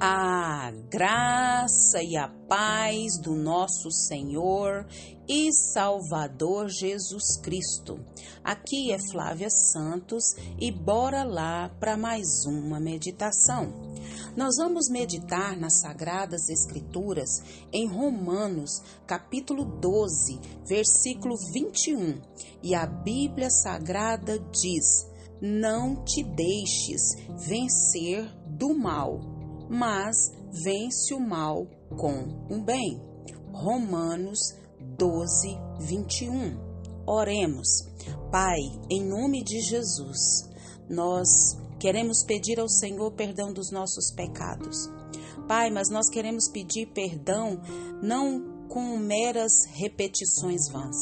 A graça e a paz do nosso Senhor e Salvador Jesus Cristo. Aqui é Flávia Santos e bora lá para mais uma meditação. Nós vamos meditar nas Sagradas Escrituras em Romanos, capítulo 12, versículo 21. E a Bíblia Sagrada diz: Não te deixes vencer do mal mas vence o mal com o bem. Romanos 12, 21. Oremos. Pai, em nome de Jesus, nós queremos pedir ao Senhor perdão dos nossos pecados. Pai, mas nós queremos pedir perdão não com meras repetições vãs,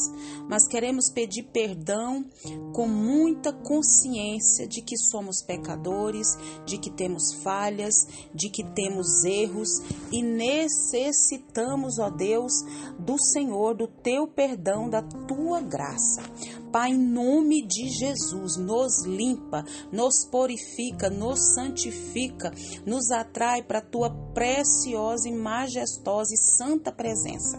mas queremos pedir perdão com muita consciência de que somos pecadores, de que temos falhas, de que temos erros e necessitamos, ó Deus, do Senhor, do teu perdão, da tua graça. Pai, em nome de Jesus, nos limpa, nos purifica, nos santifica, nos atrai para a tua preciosa e majestosa e santa presença.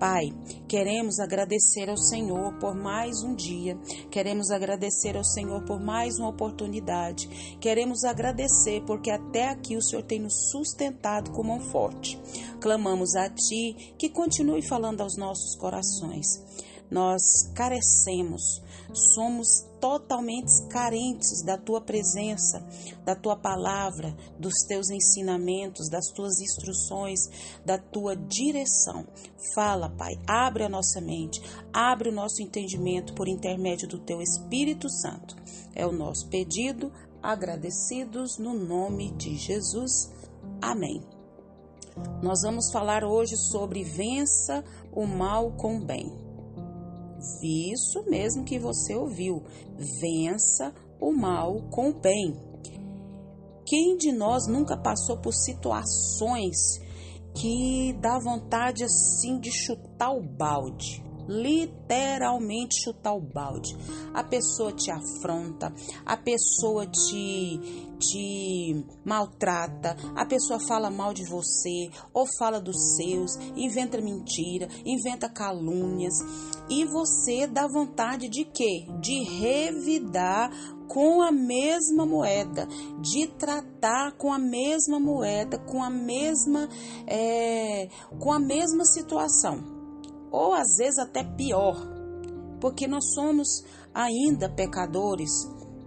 Pai, queremos agradecer ao Senhor por mais um dia, queremos agradecer ao Senhor por mais uma oportunidade, queremos agradecer porque até aqui o Senhor tem nos sustentado com mão forte. Clamamos a Ti que continue falando aos nossos corações nós carecemos, somos totalmente carentes da tua presença, da tua palavra, dos teus ensinamentos, das tuas instruções, da tua direção. Fala, Pai, abre a nossa mente, abre o nosso entendimento por intermédio do teu Espírito Santo. É o nosso pedido, agradecidos no nome de Jesus. Amém. Nós vamos falar hoje sobre vença o mal com o bem. Isso mesmo que você ouviu. Vença o mal com o bem. Quem de nós nunca passou por situações que dá vontade assim de chutar o balde? Literalmente chutar o balde. A pessoa te afronta, a pessoa te, te maltrata, a pessoa fala mal de você ou fala dos seus, inventa mentira, inventa calúnias e você dá vontade de quê? De revidar com a mesma moeda, de tratar com a mesma moeda, com a mesma, é, com a mesma situação ou às vezes até pior, porque nós somos ainda pecadores.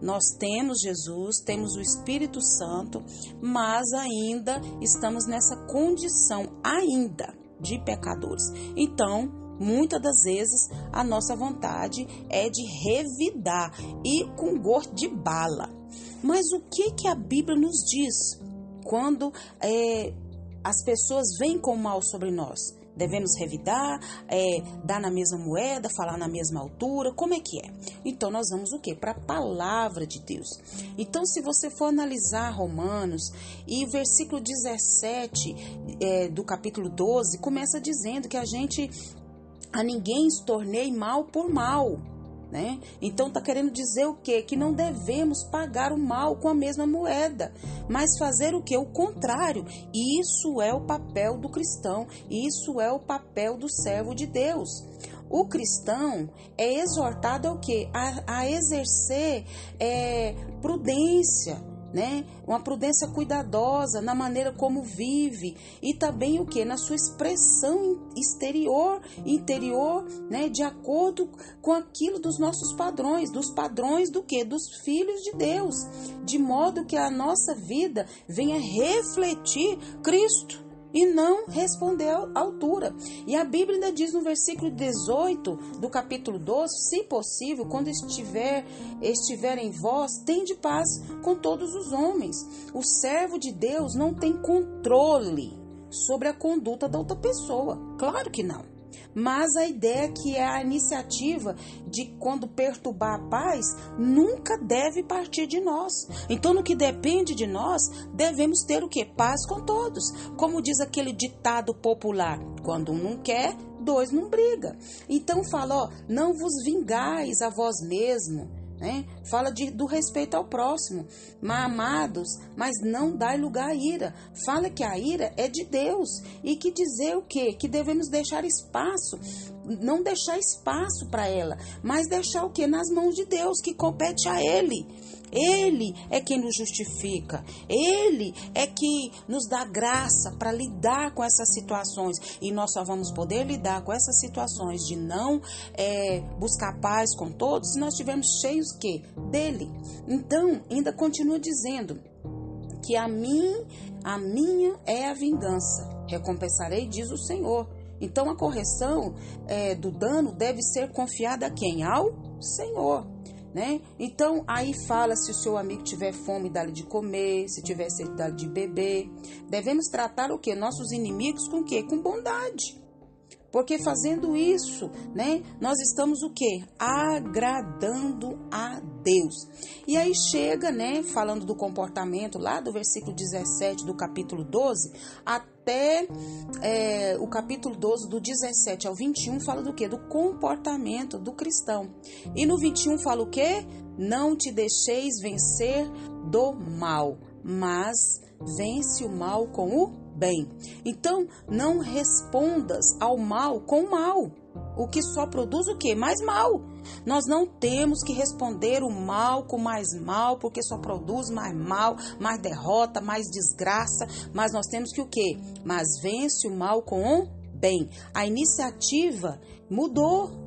Nós temos Jesus, temos o Espírito Santo, mas ainda estamos nessa condição ainda de pecadores. Então, muitas das vezes a nossa vontade é de revidar e com gosto de bala. Mas o que que a Bíblia nos diz quando é, as pessoas vêm com mal sobre nós? Devemos revidar, é, dar na mesma moeda, falar na mesma altura, como é que é? Então nós vamos o quê? Para a palavra de Deus. Então, se você for analisar Romanos e versículo 17 é, do capítulo 12, começa dizendo que a gente a ninguém tornei mal por mal né? Então está querendo dizer o quê? Que não devemos pagar o mal com a mesma moeda, mas fazer o que? O contrário. Isso é o papel do cristão, isso é o papel do servo de Deus. O cristão é exortado ao quê? A, a exercer é, prudência, né? Uma prudência cuidadosa na maneira como vive e também o que na sua expressão exterior, interior, né? De acordo com aquilo dos nossos padrões, dos padrões do que dos filhos de Deus, de modo que a nossa vida venha refletir Cristo e não respondeu à altura. E a Bíblia ainda diz no versículo 18 do capítulo 12: se possível, quando estiver, estiver em vós, tende paz com todos os homens. O servo de Deus não tem controle sobre a conduta da outra pessoa. Claro que não. Mas a ideia que é a iniciativa de quando perturbar a paz nunca deve partir de nós. Então, no que depende de nós, devemos ter o que? Paz com todos. Como diz aquele ditado popular: quando um não quer, dois não briga. Então fala, ó, não vos vingais a vós mesmo né? Fala de, do respeito ao próximo. Mas, amados, mas não dá lugar à ira. Fala que a ira é de Deus. E que dizer o quê? Que devemos deixar espaço. Não deixar espaço para ela, mas deixar o quê? Nas mãos de Deus, que compete a Ele. Ele é quem nos justifica. Ele é que nos dá graça para lidar com essas situações. E nós só vamos poder lidar com essas situações de não é, buscar paz com todos se nós estivermos cheios que dele. Então, ainda continua dizendo que a mim, a minha é a vingança. Recompensarei, diz o Senhor. Então a correção é, do dano deve ser confiada a quem? Ao Senhor né? Então aí fala se o seu amigo tiver fome, dá-lhe de comer, se tiver sede, dá-lhe de beber. Devemos tratar o que? Nossos inimigos com o quê? Com bondade. Porque fazendo isso, né, nós estamos o quê? Agradando a Deus. E aí chega, né, falando do comportamento lá do versículo 17 do capítulo 12, até é, o capítulo 12, do 17 ao 21, fala do quê? Do comportamento do cristão. E no 21 fala o quê? Não te deixeis vencer do mal, mas vence o mal com o bem. Então, não respondas ao mal com mal, o que só produz o que? Mais mal. Nós não temos que responder o mal com mais mal, porque só produz mais mal, mais derrota, mais desgraça, mas nós temos que o que? Mas vence o mal com o bem. A iniciativa mudou.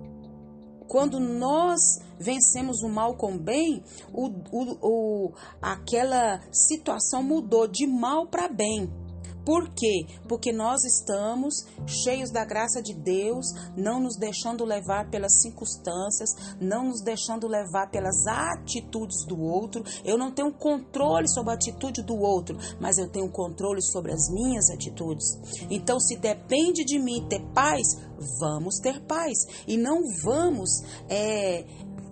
Quando nós vencemos o mal com bem, o, o, o, aquela situação mudou de mal para bem. Por quê? Porque nós estamos cheios da graça de Deus, não nos deixando levar pelas circunstâncias, não nos deixando levar pelas atitudes do outro. Eu não tenho controle sobre a atitude do outro, mas eu tenho controle sobre as minhas atitudes. Então, se depende de mim ter paz, vamos ter paz e não vamos, é,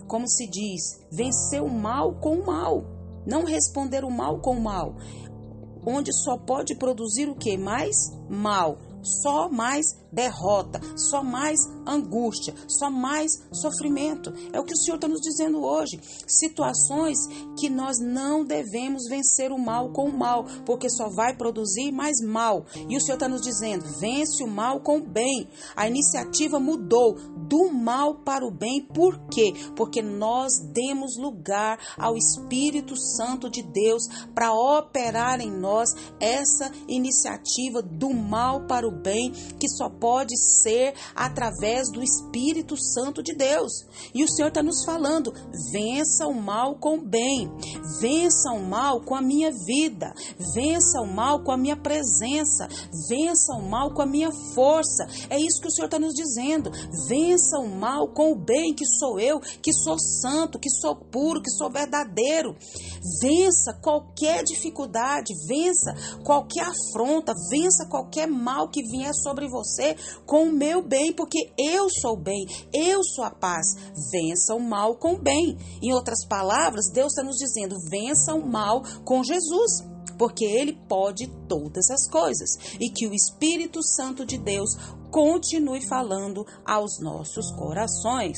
como se diz, vencer o mal com o mal. Não responder o mal com o mal onde só pode produzir o que? Mais mal só mais derrota, só mais angústia, só mais sofrimento. É o que o Senhor está nos dizendo hoje. Situações que nós não devemos vencer o mal com o mal, porque só vai produzir mais mal. E o Senhor está nos dizendo: vence o mal com o bem. A iniciativa mudou do mal para o bem. Por quê? Porque nós demos lugar ao Espírito Santo de Deus para operar em nós essa iniciativa do mal para o bem, que só pode ser através do Espírito Santo de Deus. E o Senhor está nos falando: vença o mal com o bem, vença o mal com a minha vida, vença o mal com a minha presença, vença o mal com a minha força. É isso que o Senhor está nos dizendo. Vença o mal com o bem, que sou eu, que sou santo, que sou puro, que sou verdadeiro. Vença qualquer dificuldade, vença qualquer afronta, vença qualquer mal que vier sobre você com o meu bem, porque eu sou bem, eu sou a paz. Vença o mal com o bem. Em outras palavras, Deus está nos dizendo: vença o mal com Jesus porque Ele pode todas as coisas e que o Espírito Santo de Deus continue falando aos nossos corações.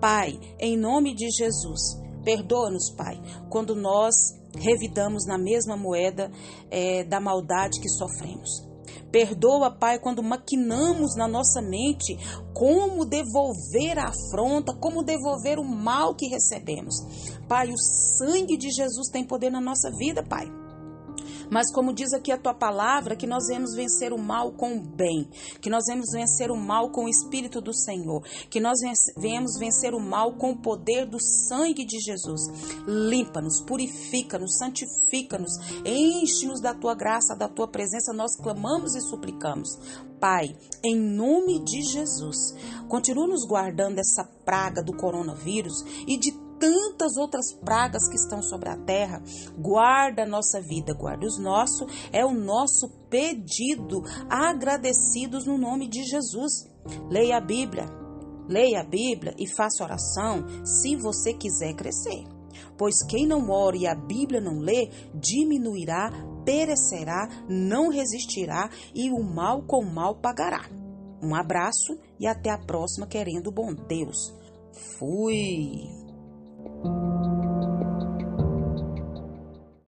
Pai, em nome de Jesus, perdoa-nos, Pai, quando nós revidamos na mesma moeda é, da maldade que sofremos. Perdoa, Pai, quando maquinamos na nossa mente como devolver a afronta, como devolver o mal que recebemos. Pai, o sangue de Jesus tem poder na nossa vida, Pai. Mas como diz aqui a tua palavra, que nós vamos vencer o mal com o bem, que nós vamos vencer o mal com o Espírito do Senhor, que nós vamos vencer o mal com o poder do sangue de Jesus. Limpa-nos, purifica-nos, santifica-nos, enche-nos da tua graça, da tua presença. Nós clamamos e suplicamos. Pai, em nome de Jesus, continua nos guardando essa praga do coronavírus e de tantas outras pragas que estão sobre a terra. Guarda a nossa vida, guarda os nossos, é o nosso pedido, agradecidos no nome de Jesus. Leia a Bíblia, leia a Bíblia e faça oração se você quiser crescer. Pois quem não ora e a Bíblia não lê, diminuirá, perecerá, não resistirá e o mal com mal pagará. Um abraço e até a próxima, querendo bom Deus. Fui!